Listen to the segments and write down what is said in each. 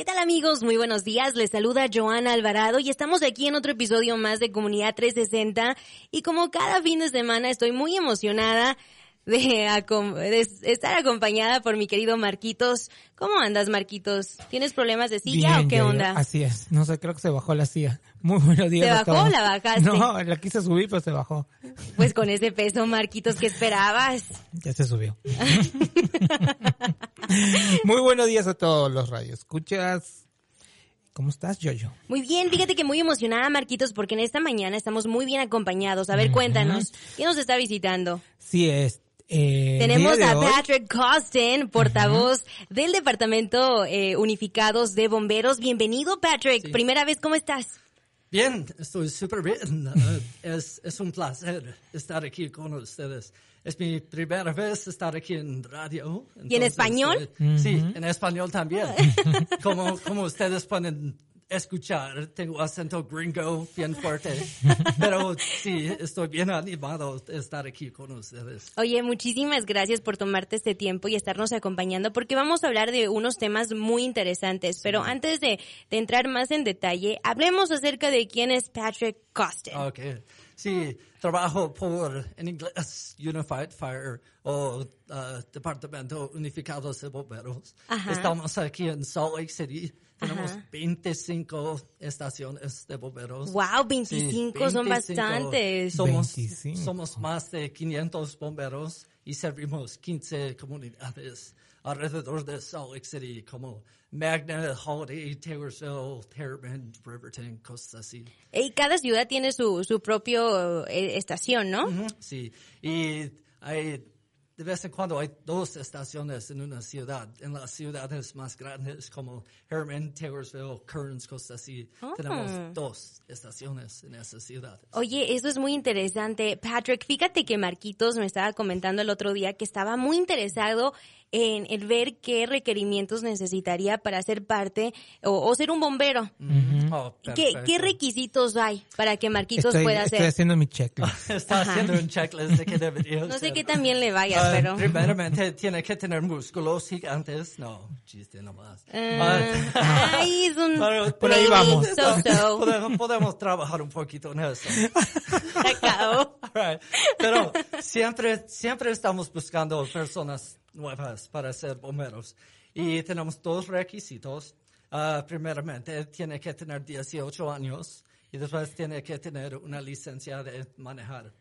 ¿Qué tal amigos? Muy buenos días. Les saluda Joana Alvarado y estamos aquí en otro episodio más de Comunidad 360 y como cada fin de semana estoy muy emocionada de, estar acompañada por mi querido Marquitos. ¿Cómo andas, Marquitos? ¿Tienes problemas de silla o qué onda? Así es. No sé, creo que se bajó la silla. Muy buenos días. ¿Se bajó o la bajaste? No, la quise subir, pero se bajó. Pues con ese peso, Marquitos, ¿qué esperabas? Ya se subió. muy buenos días a todos los radios. ¿Escuchas? ¿Cómo estás, Yoyo? Muy bien, fíjate que muy emocionada, Marquitos, porque en esta mañana estamos muy bien acompañados. A ver, cuéntanos, ¿quién nos está visitando? Sí, es eh, Tenemos a Patrick Costin, portavoz del Departamento eh, Unificados de Bomberos. Bienvenido, Patrick. Primera vez, ¿cómo estás? Bien, estoy súper bien. es, es un placer estar aquí con ustedes. Es mi primera vez estar aquí en radio. ¿Y en español? Eh, sí, en español también. como, como ustedes pueden escuchar, tengo acento gringo bien fuerte, pero sí, estoy bien animado de estar aquí con ustedes. Oye, muchísimas gracias por tomarte este tiempo y estarnos acompañando porque vamos a hablar de unos temas muy interesantes, pero antes de, entrar más en detalle, hablemos acerca de quién es Patrick Costin. Okay. Sí, trabajo por, en inglés, Unified Fire o uh, Departamento Unificado de Bomberos. Estamos aquí en Salt Lake City tenemos 25 estaciones de bomberos. Wow, 25, son bastantes. Somos, somos más de 500 bomberos y servimos 15 comunidades alrededor de Salt Lake City como Magna, Holiday, Taylorsville, Terrebonne, Riverton, cosas así. Y cada ciudad tiene su, su propio eh, estación, ¿no? sí, y hay de vez en cuando hay dos estaciones en una ciudad. En las ciudades más grandes como Herman, Taylorsville, Kearns, cosas así, ah. tenemos dos estaciones en esa ciudad. Oye, eso es muy interesante. Patrick, fíjate que Marquitos me estaba comentando el otro día que estaba muy interesado en el ver qué requerimientos necesitaría para ser parte o, ser un bombero. Oh, ¿Qué, requisitos hay para que Marquitos pueda hacer? Estoy haciendo mi checklist. Está haciendo un checklist de qué debería No sé qué también le vaya, ah, pero... Primeramente, tiene que tener músculos gigantes. No, chiste nomás. Uh, ay, es un... por ahí vamos. Podemos, trabajar un poquito en eso. Pero siempre, siempre estamos buscando personas nuevas para ser bomberos. Y tenemos dos requisitos. Uh, primeramente, tiene que tener 18 años y después tiene que tener una licencia de manejar.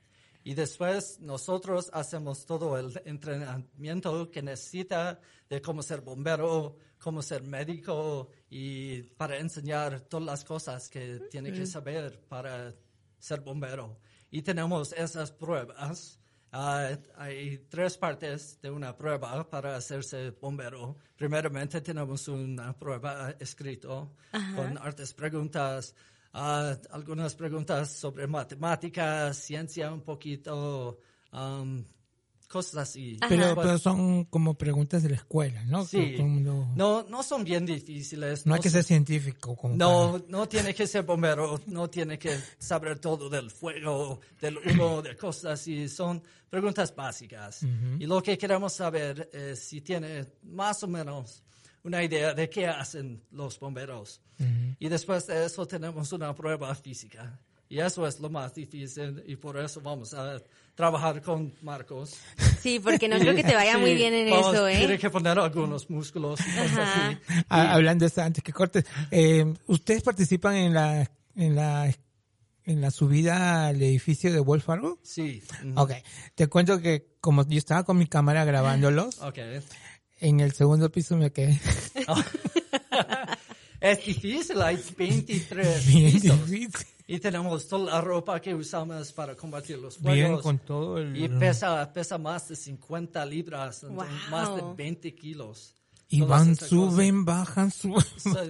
Y después nosotros hacemos todo el entrenamiento que necesita de cómo ser bombero, cómo ser médico y para enseñar todas las cosas que tiene que saber para ser bombero. Y tenemos esas pruebas. Uh, hay tres partes de una prueba para hacerse bombero. Primeramente tenemos una prueba escrito con artes preguntas, uh, algunas preguntas sobre matemáticas, ciencia un poquito, um, cosas así. Pero, pero, son como preguntas de la escuela, ¿no? Sí. No, no son bien difíciles. No, hay que ser científico. Como no, no tiene que ser bombero, no tiene que saber todo del fuego, del humo, de cosas así. Son preguntas básicas. Y lo que queremos saber es si tiene más o menos una idea de qué hacen los bomberos. Y después de eso tenemos una prueba física. Y eso es lo más difícil y por eso vamos a trabajar con Marcos. Sí, porque no creo que te vaya muy bien en eso, ¿eh? Tiene que poner algunos músculos. Así. Ah, hablando de esto, antes que corte, eh, ¿ustedes participan en la, en la en la subida al edificio de Wolf Fargo? Sí. Ok. Te cuento que como yo estaba con mi cámara grabándolos, okay. en el segundo piso me quedé. es difícil, hay 23 pisos. Y tenemos toda la ropa que usamos para combatir los fuegos. Bien, con todo el... Y pesa, pesa más de 50 libras, más de 20 kilos. Y todas van, suben, bajan, suben.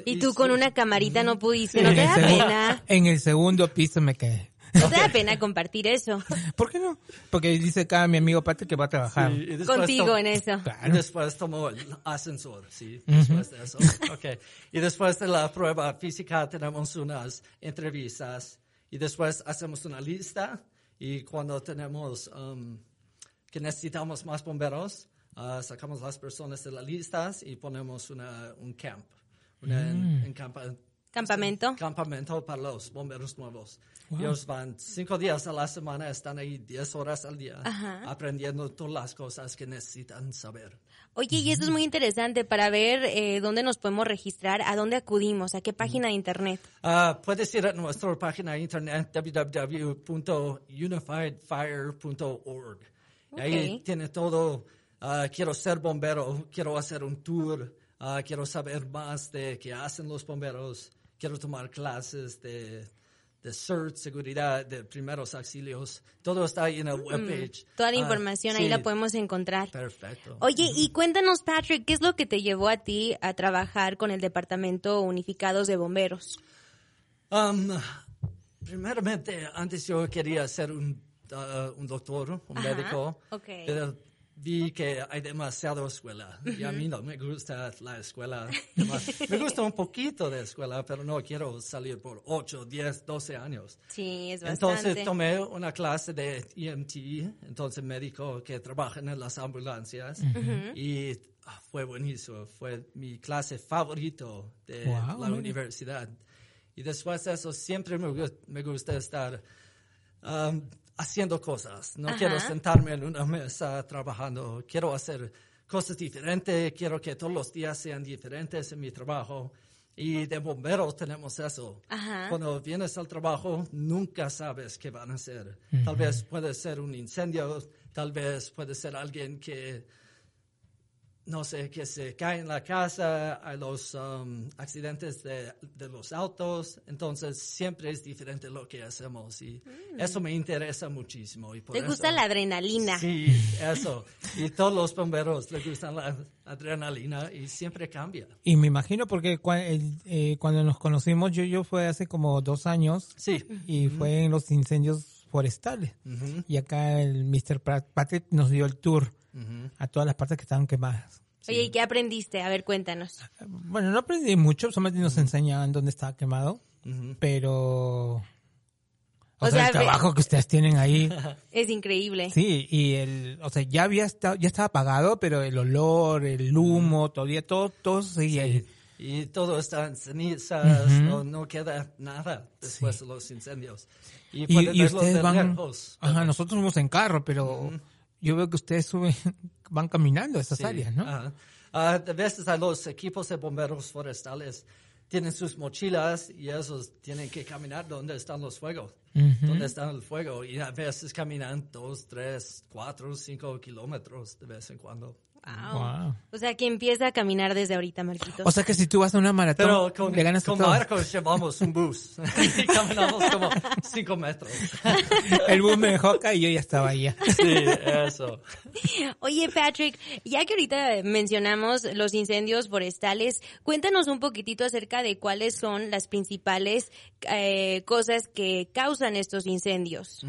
Y tú con una camarita no pudiste, ¿no te da pena? en el segundo piso me quedé. ¿No te da pena compartir eso ¿Por qué no? Porque dice acá mi amigo Patrick que va a trabajar. Y después contigo en eso? Y Claro. después tomó el ascensor, sí, después de eso. Okay. Y después de la prueba física tenemos unas entrevistas y después hacemos una lista y cuando tenemos um, que necesitamos más bomberos, ah, sacamos las personas de las listas y ponemos una, un camp, una en- en campa- ¿Campamento? campamento para los bomberos nuevos. Ellos van cinco días a la semana, están ahí diez horas al día, aprendiendo todas las cosas que necesitan saber. Oye, y eso es muy interesante para ver eh, dónde nos podemos registrar, a dónde acudimos, a qué página de internet. Ah, puedes ir a nuestra página de internet www.unifiedfire.org. Y Ahí tiene todo. ah, quiero ser bombero, quiero hacer un tour, ah, quiero saber más de qué hacen los bomberos, quiero tomar clases de, de CERT, seguridad, de primeros auxilios. Todo está ahí en el webpage. Mm, Toda la Ah, información ahí sí, la podemos encontrar. Perfecto. Oye, y cuéntanos, Patrick, ¿qué es lo que te llevó a ti a trabajar con el Departamento Unificados de Bomberos? Um, primeramente, antes yo quería ser un, uh, un doctor, un Ajá, médico, ok. pero vi que hay demasiada escuela y a mí no me gusta la escuela. Me gusta un poquito de escuela, pero no quiero salir por 8, 10, 12 años. Sí, es bastante. Entonces tomé una clase de EMT, entonces médico que trabaja en las ambulancias y ah, fue buenísimo, fue mi clase favorito de Wow, la universidad. Y después de eso siempre me, me gusta estar um, haciendo cosas. No Ajá. quiero sentarme en una mesa trabajando, quiero hacer cosas diferentes, quiero que todos los días sean diferentes en mi trabajo. Y de bomberos tenemos eso. Ajá. Cuando vienes al trabajo, nunca sabes qué van a hacer. Tal vez puede ser un incendio, tal vez puede ser alguien que, no sé, que se cae en la casa, hay los um, accidentes de, de los autos, entonces siempre es diferente lo que hacemos y eso me interesa muchísimo. Y por ¿Te eso- gusta la adrenalina? Sí, eso. Y todos los bomberos les gustan la adrenalina y siempre cambia. Y me imagino porque cua- el- eh, cuando nos conocimos, yo, yo fue hace como dos años Sí. y fue en los incendios forestales. Y acá el Mr. Pat- Patrick nos dio el tour a todas las partes que estaban quemadas. Oye, ¿y qué aprendiste? A ver, cuéntanos. Bueno, no aprendí mucho, solamente nos enseñaban dónde estaba quemado, pero... O, O sea, sea, el trabajo que ustedes tienen ahí, Es increíble. sí, y el, o sea, ya había estado, ya estaba apagado, pero el olor, el humo, todavía todo, todo seguía ahí. Y todo está en cenizas, no, no queda nada después de los incendios. Y, Y, y ustedes de van, ajá, nosotros fuimos en carro, pero yo veo que ustedes suben, van caminando a esas Sí, áreas, ¿no? Ah, de veces a los equipos de bomberos forestales tienen sus mochilas y esos tienen que caminar donde están los fuegos, donde está el fuego. Y a veces caminan dos, tres, cuatro, cinco kilómetros de vez en cuando. Wow. Wow. O sea, que empieza a caminar desde ahorita, Marquitos. O sea que si tú vas a una maratón, Pero con, le ganas con todos. Marcos llevamos un bus y caminamos como cinco metros. El bus me dejó acá y yo ya estaba allá. Sí, eso. Oye, Patrick, ya que ahorita mencionamos los incendios forestales, cuéntanos un poquitito acerca de cuáles son las principales eh, cosas que causan estos incendios.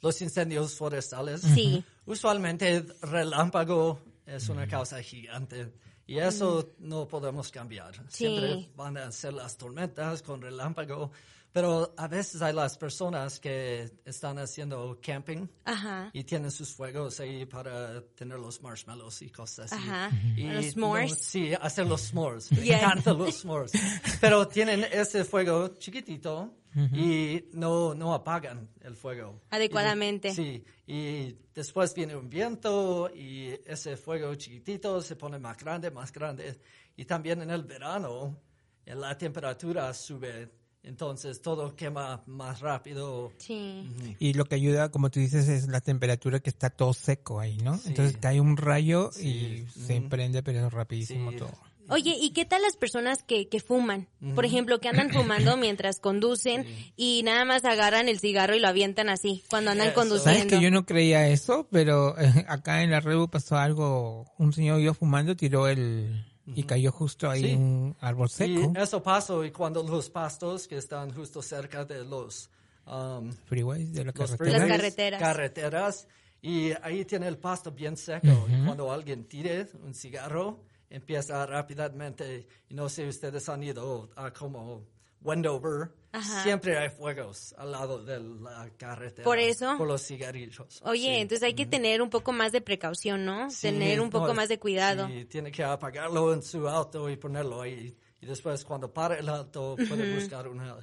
Los incendios forestales. Sí. Usualmente el relámpago es una causa gigante y eso no podemos cambiar. Sí. Siempre van a ser las tormentas con relámpago, pero a veces hay las personas que están haciendo camping Ajá. y tienen sus fuegos ahí para tener los marshmallows y cosas así. Ajá. Y Los no- s'mores. sí, hacer los s'mores. Me Yeah. encantan los s'mores. Pero tienen ese fuego chiquitito y no, no apagan el fuego. Adecuadamente. Y- sí, y después viene un viento y ese fuego chiquitito se pone más grande, más grande. Y también en el verano eh, la temperatura sube, entonces todo quema más rápido. Sí. Y lo que ayuda, como tú dices, es la temperatura que está todo seco ahí, ¿no? Entonces cae un rayo y se prende, pero rapidísimo Sí. todo. Oye, ¿y qué tal las personas que, que fuman? Por ejemplo, que andan fumando mientras conducen y nada más agarran el cigarro y lo avientan así cuando andan Eso. conduciendo. ¿Sabes que yo no creía eso? Pero acá en la Rebu pasó algo, un señor iba fumando, tiró el, y cayó justo ahí Sí. un árbol seco, Y eso pasó y cuando los pastos que están justo cerca de los, um, freeways de la carretera. freeways, carreteras. carreteras, y ahí tiene el pasto bien seco. Y cuando alguien tire un cigarro, empieza rápidamente, y no sé, ustedes han ido a como Wendover, Ajá. siempre hay fuegos al lado de la carretera. ¿Por eso? Por los cigarrillos. Oye, Sí. entonces hay que tener un poco más de precaución, ¿no? Sí, tener un poco no, más de cuidado. Sí, tiene que apagarlo en su auto y ponerlo ahí. Y después cuando para el auto puede buscar una,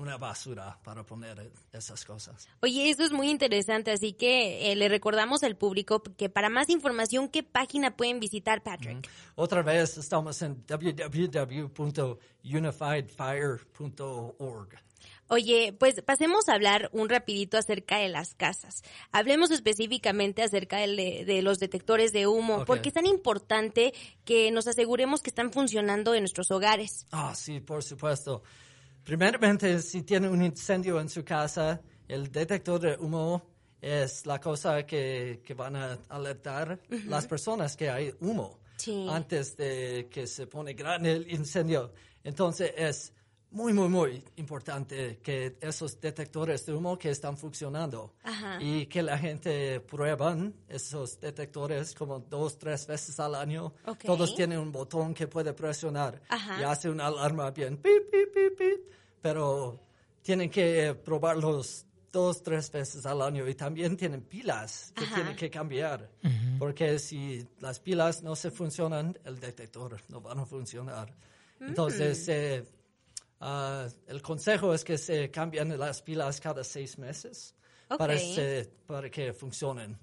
una basura para poner esas cosas. Oye, eso es muy interesante, así que eh, le recordamos al público que para más información, ¿qué página pueden visitar, Patrick? Otra vez estamos en www.unifiedfire.org. Oye, pues pasemos a hablar un rapidito acerca de las casas. Hablemos específicamente acerca de, de los detectores de humo, porque es tan importante que nos aseguremos que están funcionando en nuestros hogares. Ah, sí, por supuesto. Primeramente, si tiene un incendio en su casa, el detector de humo es la cosa que, que van a alertar las personas que hay humo Sí. antes de que se pone grande el incendio. Entonces es muy, muy, muy importante que esos detectores de humo que están funcionando Ajá. y que la gente prueban esos detectores como dos, tres veces al año. Todos tienen un botón que puede presionar Ajá. y hace una alarma bien, pip, pip, pip, pip, pero tienen que probarlos dos, tres veces al año y también tienen pilas que Ajá. tienen que cambiar, porque si las pilas no se funcionan, el detector no van a funcionar. Entonces, Mm. eh, ah, el consejo es que se cambian las pilas cada seis meses para, Ok. se- para que funcionen.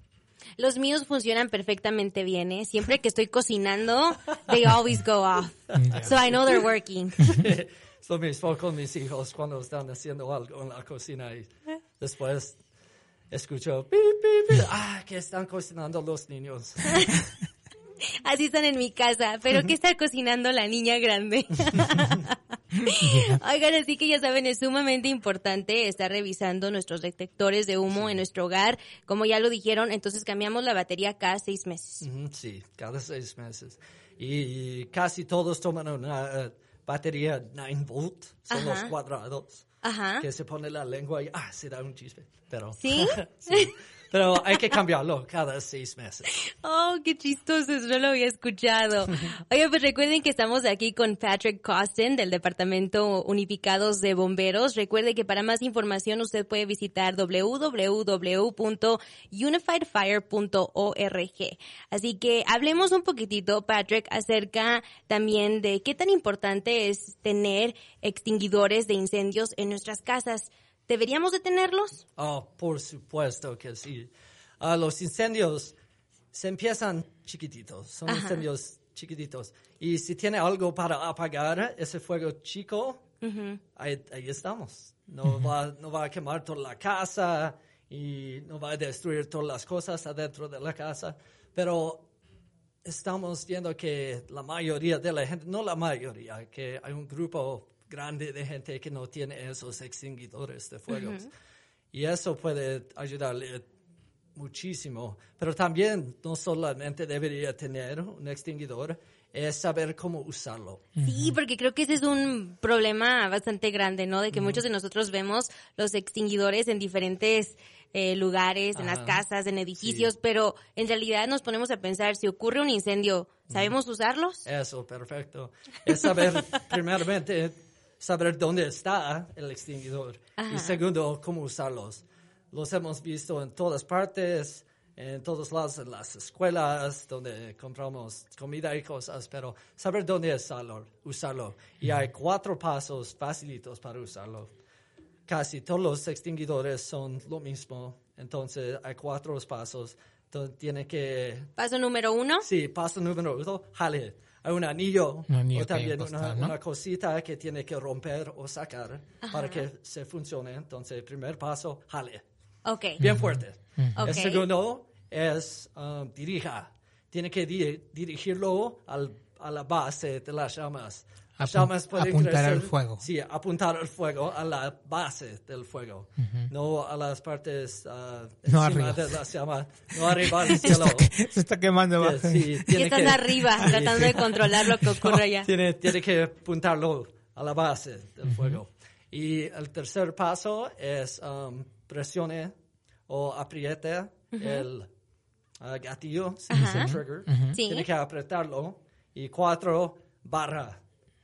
Los míos funcionan perfectamente bien, ¿eh? Siempre que estoy cocinando, they always go off. So I know they're working. lo mismo con mis hijos cuando están haciendo algo en la cocina y después escucho, "Pip, pip, pip". ah, que están cocinando los niños. Así están en mi casa, pero ¿qué está cocinando la niña grande? Oigan, así que ya saben, es sumamente importante estar revisando nuestros detectores de humo en nuestro hogar. Como ya lo dijeron, entonces cambiamos la batería cada seis meses. Sí, cada seis meses. Y casi todos toman una eh, batería 9 volt, son los Ajá. cuadrados, Ajá. que se pone la lengua y ah, se da un chispe. Pero, ¿Sí? sí. Pero hay que cambiarlo cada seis meses. Oh, qué chistoso, no lo había escuchado. Oye, pues recuerden que estamos aquí con Patrick Costin del Departamento Unificados de Bomberos. Recuerde que para más información usted puede visitar www.unifiedfire.org. Así que hablemos un poquitito, Patrick, acerca también de qué tan importante es tener extinguidores de incendios en nuestras casas. ¿Deberíamos de tenerlos? Oh, por supuesto que sí. Ah, los incendios se empiezan chiquititos, son incendios chiquititos. Y si tiene algo para apagar ese fuego chico, ahí, ahí estamos. No, va, no va a quemar toda la casa y no va a destruir todas las cosas adentro de la casa, pero estamos viendo que la mayoría de la gente, no la mayoría, que hay un grupo grande de gente que no tiene esos extinguidores de fuegos. Y eso puede ayudarle muchísimo. Pero también no solamente debería tener un extinguidor, es saber cómo usarlo. Sí, porque creo que ese es un problema bastante grande, ¿no? De que muchos de nosotros vemos los extinguidores en diferentes eh, lugares, en las casas, en edificios, pero en realidad nos ponemos a pensar, si ocurre un incendio, ¿sabemos usarlos? Eso, perfecto. Es saber, primeramente, saber dónde está el extinguidor. Ajá. Y segundo, cómo usarlos. Los hemos visto en todas partes, en todos lados, en las escuelas, donde compramos comida y cosas, pero saber dónde usarlo. usarlo. Y hay cuatro pasos facilitos para usarlo. Casi todos los extinguidores son lo mismo, entonces hay cuatro pasos. Entonces tiene que Paso número uno. Sí, paso número uno, jale. Hay un anillo, Un anillo o también una, acostar, ¿no? una cosita que tiene que romper o sacar para que se funcione. Entonces, primer paso, jale. Ok. Bien fuerte. El segundo es um, dirija. Tiene que di- dirigirlo al, a la base de las llamas. Llamas pueden apuntar crecer- al fuego. Sí, apuntar al fuego, a la base del fuego, no a las partes ah, No encima arriba. de las llamas, no arriba Se cielo. está, que- se está quemando Sí, sí, Y tiene estás que- arriba sí, tratando de controlar lo que ocurre allá. tiene, tiene que apuntarlo a la base del fuego. Y el tercer paso es um, presione o apriete el ah, gatillo, se dice trigger. Sí. Tiene que apretarlo. Y cuatro, barra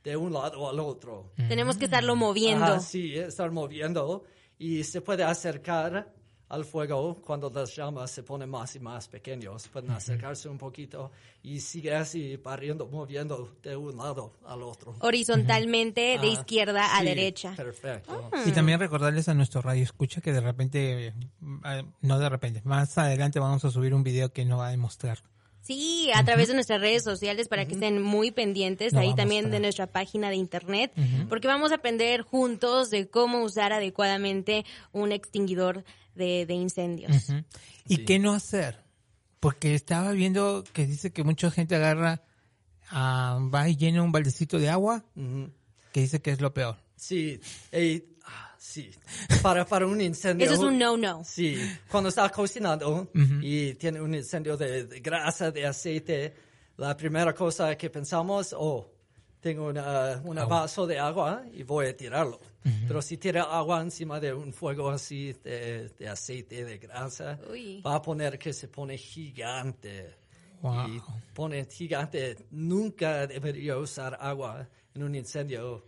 de un lado al otro. Tenemos que estarlo moviendo. Ajá, sí, estar moviendo. Y se puede acercar al fuego cuando las llamas se ponen más y más pequeños. Pueden acercarse un poquito y sigue así barriendo, moviendo de un lado al otro. Horizontalmente, de izquierda a Sí, derecha. Perfecto. Y también recordarles a nuestro radio escucha que de repente, eh, no de repente, más adelante vamos a subir un video que nos va a demostrar. Sí, a través de nuestras redes sociales para que estén muy pendientes, ahí también de nuestra página de internet, porque vamos a aprender juntos de cómo usar adecuadamente un extinguidor de, de incendios. ¿Y qué no hacer? Porque estaba viendo que dice que mucha gente agarra, ah, va y llena un baldecito de agua, que dice que es lo peor. Sí, y, ah, sí. Para, para un incendio. Eso es un no-no. Sí, cuando está cocinando y tiene un incendio de, de grasa, de aceite, la primera cosa que pensamos, oh, tengo una, un vaso de agua y voy a tirarlo. Pero si tira agua encima de un fuego así de, de aceite, de grasa, Uy. va a poner que se pone gigante. Wow. Y pone gigante. Nunca debería usar agua en un incendio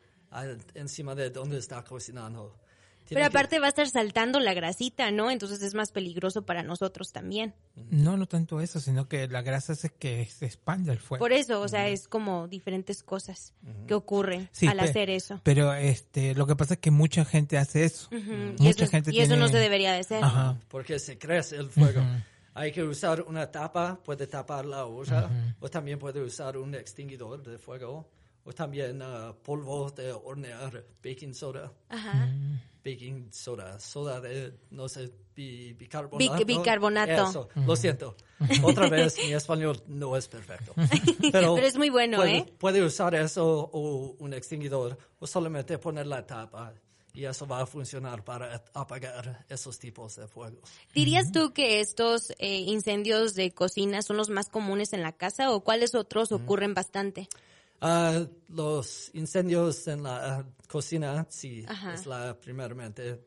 encima de donde está cocinando. Tiene Pero que- aparte va a estar saltando la grasita, ¿no? Entonces es más peligroso para nosotros también. No, no tanto eso, sino que la grasa hace que se expanda el fuego. Por eso, o sea, es como diferentes cosas que ocurren Sí, al hacer eso. Pero este, lo que pasa es que mucha gente hace eso. Ujú, Y Mucha eso, gente y eso no tiene- se debería de hacer. Ajá. porque se crece el fuego. Hay que usar una tapa, puede tapar la olla, o también puede usar un extinguidor de fuego, o también ah, polvo de hornear, baking soda, Ajá. baking soda, soda de, no sé, bi- bicarbonato. Bic- bicarbonato. Eso, lo siento. Otra vez, mi español no es perfecto. Pero, Pero es muy bueno, puede, ¿eh? Puede usar eso o un extinguidor, o solamente poner la tapa. Y eso va a funcionar para apagar esos tipos de fuegos. ¿Dirías tú que estos eh, incendios de cocina son los más comunes en la casa o cuáles otros ocurren bastante? Ah, los incendios en la ah, cocina, sí, Ajá. es la primeramente.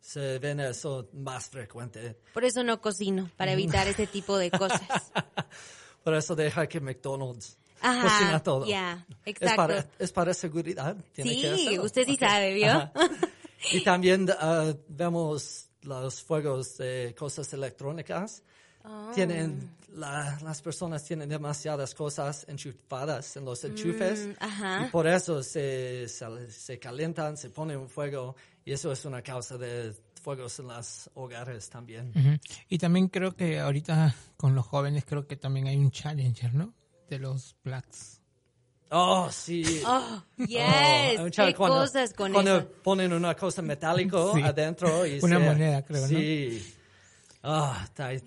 Se ven eso más frecuente. Por eso no cocino, para evitar ese tipo de cosas. Por eso deja que McDonald's Ajá, cocina todo. ya, Es exacto. para, es para seguridad. tiene Sí, que usted sí Ok. sabe, ¿vio? Ajá. Y también ah, vemos los fuegos de cosas electrónicas. Oh. Tienen, la- las personas tienen demasiadas cosas enchufadas en los enchufes. Mm, ajá. Y por eso se, se, se calientan, se pone un fuego. Y eso es una causa de fuegos en los hogares también. Ujú. Y también creo que ahorita con los jóvenes creo que también hay un challenger, ¿no? De los blacks. Oh, sí. Oh, yes, Oh, qué cuando- cosas con cuando eso. ponen una cosa metálico Sí. adentro y Una se- moneda, creo, ¿no? Sí. Ah, hay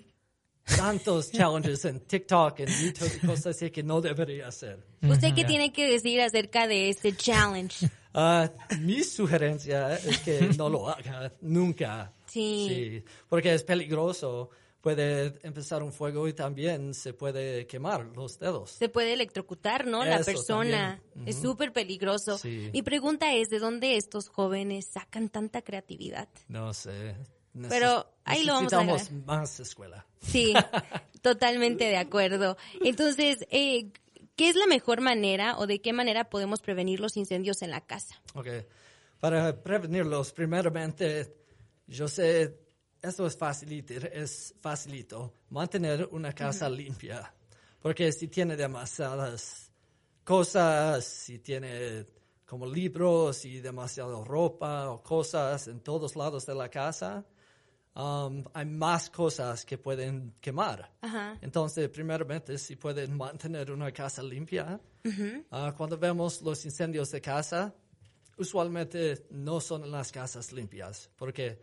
tantos challenges en TikTok, en YouTube y cosas así que no debería hacer. ¿Usted qué tiene que decir acerca de este challenge? Ah, mi sugerencia es que no lo haga nunca. Sí. porque es peligroso. Puede empezar un fuego y también se puede quemar los dedos. Se puede electrocutar, ¿no? La persona. también. Es súper peligroso. Sí. Mi pregunta es, ¿de dónde estos jóvenes sacan tanta creatividad? No sé. Pero ahí lo vamos a agarrar. más escuela. Sí, totalmente de acuerdo. Entonces, eh, ¿qué es la mejor manera o de qué manera podemos prevenir los incendios en la casa? Ok. Para prevenirlos, primeramente, yo sé, esto es facilito, es facilito, mantener una casa limpia. Porque si tiene demasiadas cosas, si tiene como libros y demasiada ropa o cosas en todos lados de la casa, um, hay más cosas que pueden quemar. Ajá. Entonces, primeramente, si pueden mantener una casa limpia, ah, cuando vemos los incendios de casa, usualmente no son las casas limpias, porque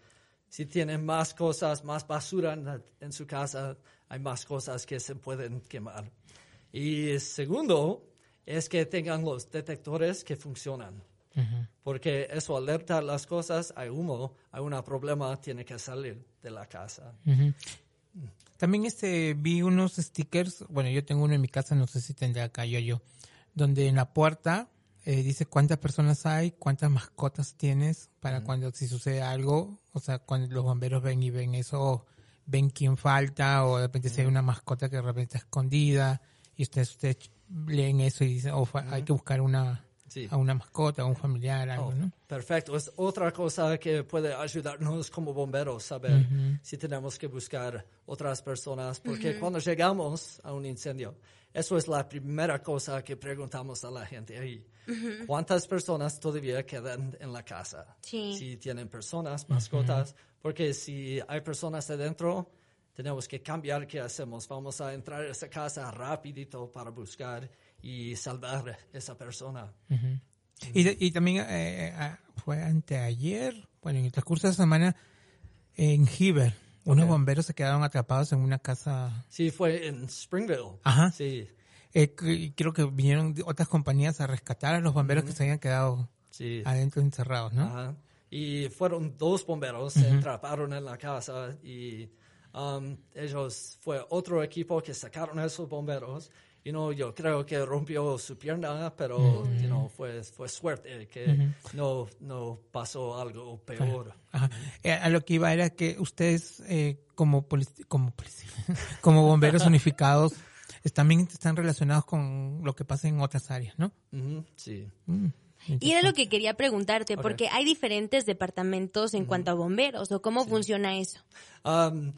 si tienen más cosas, más basura en, en su casa, hay más cosas que se pueden quemar. Y segundo, es que tengan los detectores que funcionan. Porque eso alerta las cosas, hay humo, hay un problema, tiene que salir de la casa. También este vi unos stickers, bueno, yo tengo uno en mi casa, no sé si tendré acá yo yo, donde en la puerta eh, dice cuántas personas hay, cuántas mascotas tienes para cuando si sucede algo, o sea, cuando los bomberos ven y ven eso, ven quién falta o de repente si hay una mascota que de repente está escondida y ustedes ustedes leen eso y dicen, oh, hay que buscar una Sí. a una mascota, a un familiar, algo, Oh, ¿no? Perfecto. Es otra cosa que puede ayudarnos como bomberos, saber si tenemos que buscar otras personas, porque cuando llegamos a un incendio, eso es la primera cosa que preguntamos a la gente ahí. ¿Cuántas personas todavía quedan en la casa? Sí. Si tienen personas, mascotas, porque si hay personas adentro, tenemos que cambiar qué hacemos. Vamos a entrar a esa casa rapidito para buscar y salvar a esa persona. Y, de- y también eh, ah, fue anteayer, bueno, en el transcurso de la semana, en Heber, unos Ok. bomberos se quedaron atrapados en una casa. Sí, fue en Springville. Ajá. Sí, Eh, y creo que vinieron otras compañías a rescatar a los bomberos que se habían quedado sí. adentro encerrados, ¿no? Ajá. Y fueron dos bomberos, se atraparon en la casa y um, ellos, fue otro equipo que sacaron a esos bomberos. Y no, yo creo que rompió su pierna, pero you know, fue, fue suerte que no, no pasó algo peor. Ajá. Eh, a lo que iba era que ustedes, eh, como, polic- como, policía- como bomberos unificados, también están relacionados con lo que pasa en otras áreas, ¿no? Sí. Y era lo que quería preguntarte, porque hay diferentes departamentos en cuanto a bomberos, o cómo funciona eso. Um,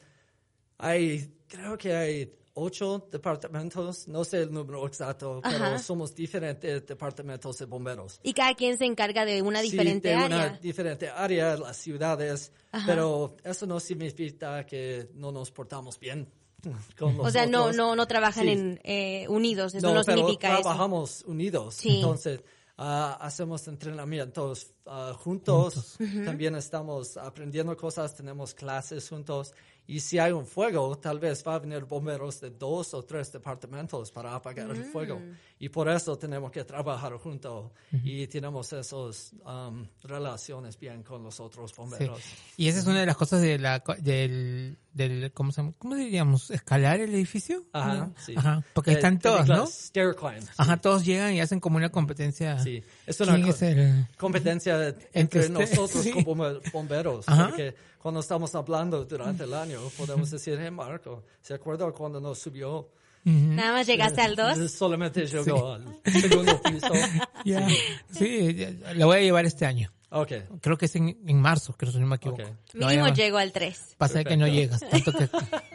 hay, creo que hay ocho departamentos, no sé el número exacto, pero Ajá. somos diferentes departamentos de bomberos. Y cada quien se encarga de una Sí, diferente de área. una diferente área, las ciudades, pero eso no significa que no nos portamos bien con los O sea, no, otros. no, no trabajan Sí. en eh, unidos, eso no, pero significa eso. trabajamos unidos. Sí. Entonces, ah, hacemos entrenamientos ah, juntos. También estamos aprendiendo cosas, tenemos clases juntos. Y si hay un fuego, tal vez va a venir bomberos de dos o tres departamentos para apagar el fuego. Mm. Y por eso tenemos que trabajar juntos. Y tenemos esas um, relaciones bien con los otros Sí. bomberos. Y esa es una de las cosas de la, del, del ¿cómo, se llama? ¿cómo diríamos? ¿Escalar el edificio? Ajá, ¿No? sí. Ajá, porque Eh, están todos, ¿no? Stair climb. sí. Ajá, todos llegan y hacen como una competencia. Sí, es una ¿Quién co- es el...? competencia Entre usted- nosotros sí. como bombe- bomberos. Ajá. Porque cuando estamos hablando durante el año, podemos decir, hey Marco, ¿se acuerda cuando nos subió? Nada más llegaste al 2. Solamente llegó al segundo piso. Ya. Sí, ya- la voy a llevar este año. Ok. Creo que es en, en marzo, creo si no me equivoco. Ok. La voy a Mínimo llego al 3. Pasa que no llegas. Tanto que...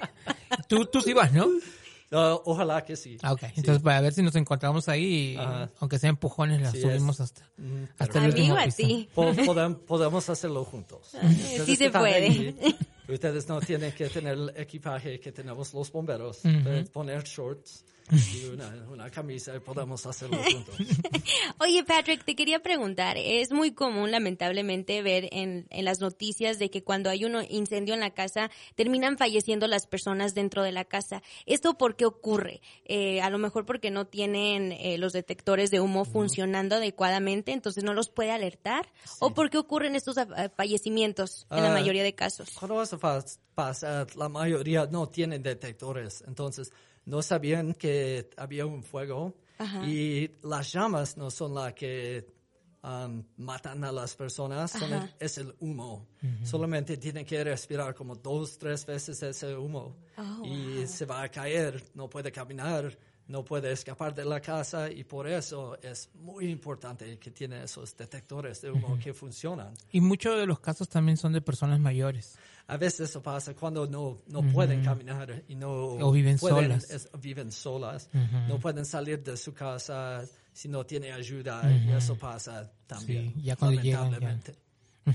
tú, tú sí vas, ¿no? Uh, ojalá que sí. Ah, ok. Entonces, para ver si nos encontramos ahí, Ajá. aunque sea empujones, la Sí, subimos es- hasta, Mm, hasta el último a piso. ti. Po- podem- podemos hacerlo juntos. Ustedes sí se puede. Ustedes no tienen que tener el equipaje que tenemos los bomberos. Pueden Poner shorts una, una camisa y podemos hacerlo juntos. Oye, Patrick, te quería preguntar, es muy común lamentablemente ver en, en las noticias de que cuando hay un incendio en la casa terminan falleciendo las personas dentro de la casa. ¿Esto por qué ocurre? Eh, a lo mejor porque no tienen eh, los detectores de humo funcionando adecuadamente, entonces no los puede alertar. ¿O por qué ocurren estos ah, fallecimientos en la Ah, mayoría de casos? Cuando eso pasa, la mayoría no tienen detectores, entonces no sabían que había un fuego Ajá. y las llamas no son las que um, matan a las personas, son el- es el humo. Solamente tienen que respirar como dos, tres veces ese humo Oh, y se va a caer, no puede caminar. No puede escapar de la casa y por eso es muy importante que tiene esos detectores de humo que funcionan. Y muchos de los casos también son de personas mayores. A veces eso pasa cuando no, no pueden caminar y no O viven pueden- solas. es- viven solas, no pueden salir de su casa si no tiene ayuda y eso pasa también, Sí, ya cuando llegan, ya.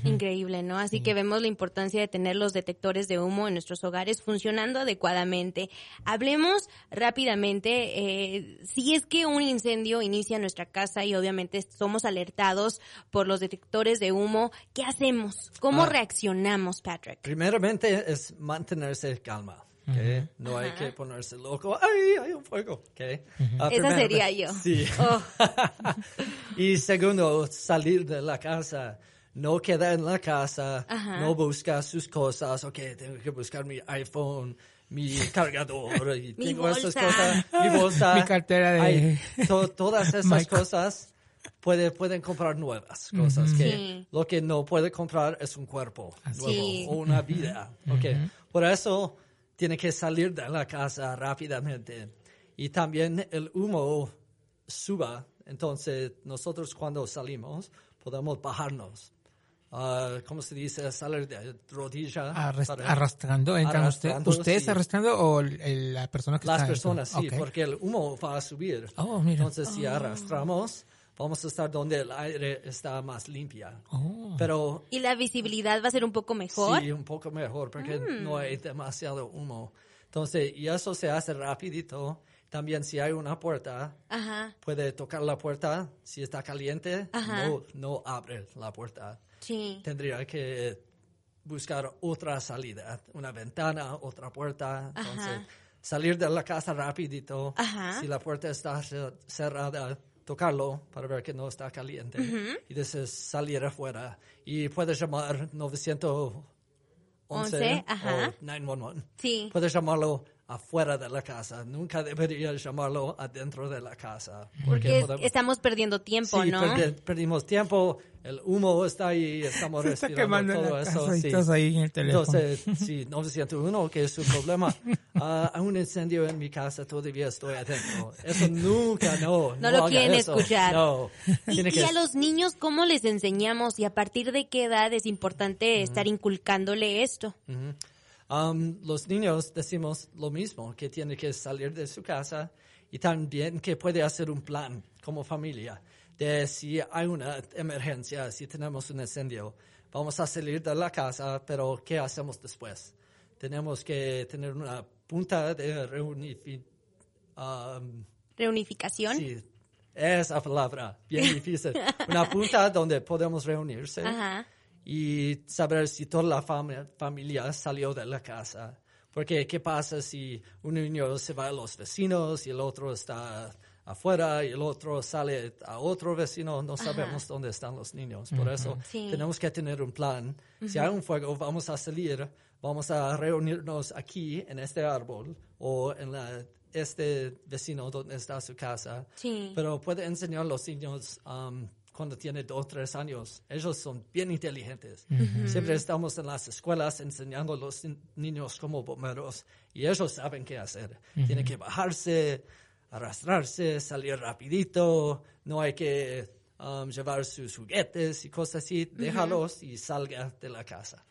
Increíble, ¿no? Así que vemos la importancia de tener los detectores de humo en nuestros hogares funcionando adecuadamente. Hablemos rápidamente, eh, si es que un incendio inicia en nuestra casa y obviamente somos alertados por los detectores de humo, ¿qué hacemos? ¿Cómo Ah. reaccionamos, Patrick? Primeramente es mantenerse calma. No hay que ponerse loco. ¡Ay, hay un fuego! Ah, Esa sería yo. Sí. Oh. y segundo, salir de la casa. No queda en la casa, Ajá. no busca sus cosas. Ok, tengo que buscar mi iPhone, mi cargador, y Mi tengo esas bolsa. cosas. Mi bolsa. Mi cartera de- Ay, to- todas esas Michael. cosas puede, pueden comprar nuevas cosas. que Sí. Lo que no puede comprar es un cuerpo nuevo Sí. o una vida. ok. Por eso tiene que salir de la casa rápidamente. Y también el humo suba. Entonces nosotros cuando salimos podemos bajarnos. Ah, ¿Cómo se dice? Salir de rodilla. Para- arrastrando, entran usted- Arrastrando, ¿Ustedes sí. arrastrando o el- la persona que Las está personas, sí, Ok. porque el humo va a subir. Oh, mira. Entonces, si arrastramos, vamos a estar donde el aire está más limpia. Oh. Pero ¿Y la visibilidad va a ser un poco mejor? sí, un poco mejor, porque no hay demasiado humo. Entonces, y eso se hace rapidito. También si hay una puerta, Ajá, puede tocar la puerta. Si está caliente, Ajá. no, no abre la puerta. Sí. Tendría que buscar otra salida, una ventana, otra puerta. Entonces, Ajá. salir de la casa rapidito. Ajá. Si la puerta está cer- cerrada, tocarlo para ver que no está caliente. Y después salir afuera. Y puedes llamar 911 Once, ajá. o 911. Sí. Puedes llamarlo afuera de la casa. Nunca deberías llamarlo adentro de la casa. Porque Que podemos- estamos perdiendo tiempo, Sí, ¿no? perdi- perdimos tiempo, el humo está ahí, estamos Se está respirando quemando todo la eso. casa y sí. estás ahí en el teléfono. Entonces, sí, 901, que es un problema. Hay un incendio en mi casa, todavía estoy adentro. Eso nunca, no. No lo haga quieren eso. escuchar. No. Y, y que- a los niños, ¿cómo les enseñamos y a partir de qué edad es importante estar inculcándole esto? Um, los niños decimos lo mismo, que tiene que salir de su casa y también que puede hacer un plan como familia de si hay una emergencia, si tenemos un incendio, vamos a salir de la casa, pero ¿qué hacemos después? Tenemos que tener una punta de reunifi- um, Reunificación. sí, esa palabra, bien difícil. Una punta donde podemos reunirse Ajá. Y saber si toda la fami- familia salió de la casa. Porque, ¿qué pasa si un niño se va a los vecinos y el otro está afuera y el otro sale a otro vecino? No sabemos dónde están los niños. Por eso Sí. tenemos que tener un plan. Si hay un fuego, vamos a salir, vamos a reunirnos aquí en este árbol o en la, este vecino donde está su casa. Sí. Pero puede enseñar a los niños um, cuando tiene dos o tres años. Ellos son bien inteligentes. Siempre estamos en las escuelas enseñando a los ni- niños como bomberos y ellos saben qué hacer. Tienen que bajarse, arrastrarse, salir rapidito. No hay que um, llevar sus juguetes y cosas así. Déjalos y salga de la casa.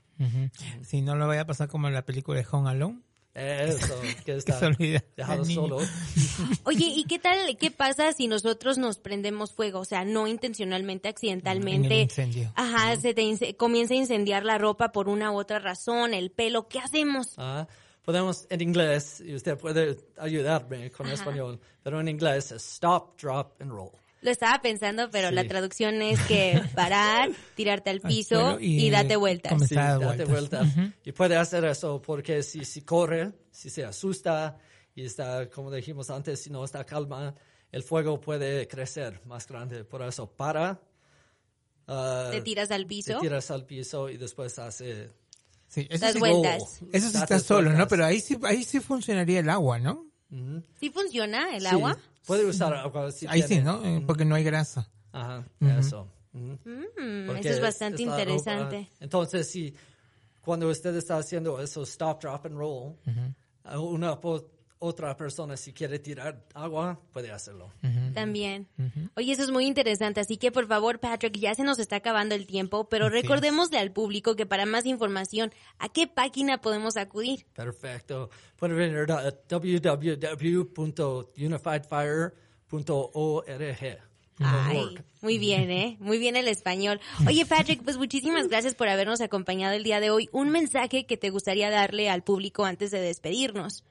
Si no lo vaya a pasar como en la película de Home Alone. Eso, que está se olvida dejado del niño. solo. Oye, ¿y qué tal, qué pasa si nosotros nos prendemos fuego? O sea, no intencionalmente, accidentalmente. En el incendio. Ajá, se te comienza a incendiar la ropa por una u otra razón, el pelo, ¿qué hacemos? Ah, podemos en inglés, y usted puede ayudarme con español, pero en inglés es stop, drop and roll. Lo estaba pensando, pero Sí. la traducción es que parar, tirarte al piso y, y, date vueltas. come- Sí, Está de date vueltas. vueltas. Y puede hacer eso porque si, si corre, si se asusta y está, como dijimos antes, si no está calma, el fuego puede crecer más grande. Por eso para, ah, Te tiras al te piso. tiras al piso y después hace... Sí, eso sí, vueltas. eso sí Das está solo, ¿no? Pero ahí sí, ahí sí funcionaría el agua, ¿no? ¿Sí funciona el Sí, agua? Puede usar agua. si ahí sí, tiene. ¿no? Eh, Porque no hay grasa. Ajá, eso. Mm, eso es bastante interesante. Entonces, si cuando usted está haciendo eso, stop, drop and roll, a una otra persona si quiere tirar agua, puede hacerlo. También. Oye, eso es muy interesante. Así que, por favor, Patrick, ya se nos está acabando el tiempo, pero es. recordémosle al público que para más información, ¿a qué página podemos acudir? Perfecto. Pueden venir a www.unifiedfire.org. Ay, muy bien, ¿eh? Muy bien el español. Oye, Patrick, pues muchísimas gracias por habernos acompañado el día de hoy. Un mensaje que te gustaría darle al público antes de despedirnos.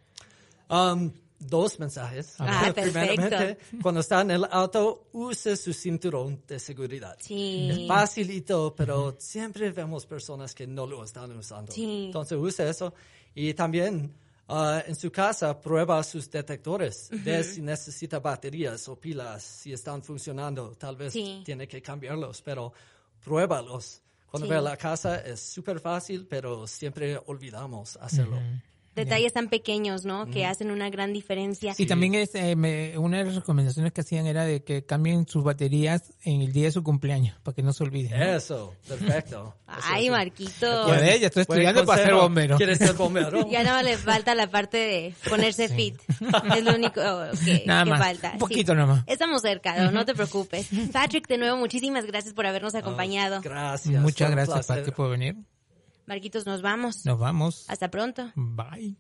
Um, dos mensajes. Ah, Primeramente, cuando está en el auto, use su cinturón de seguridad. Sí. Es facilito, pero siempre vemos personas que no lo están usando. Sí. Entonces use eso. Y también Ah, en su casa, prueba sus detectores. Ve si necesita baterías o pilas, si están funcionando. Tal vez Sí. tiene que cambiarlos, pero pruébalos. Cuando Sí. ve a la casa es súper fácil, pero siempre olvidamos hacerlo. Detalles tan pequeños, ¿no? Que hacen una gran diferencia. Y también es, eh, me- una de las recomendaciones que hacían era de que cambien sus baterías en el día de su cumpleaños, para que no se olviden. ¿no? Eso, perfecto. Eso Ay, Marquito. Ya ves, ya estoy estudiando para ser bombero. ¿Quieres ser bombero? Ya no le falta la parte de ponerse fit. Es lo único que, Nada que más. falta. Un poquito nada más. Estamos cerca, ¿no? no te preocupes. Patrick, de nuevo, muchísimas gracias por habernos acompañado. Gracias. Muchas gracias. Pati, por venir. Marquitos, nos vamos. Nos vamos. Hasta pronto. Bye.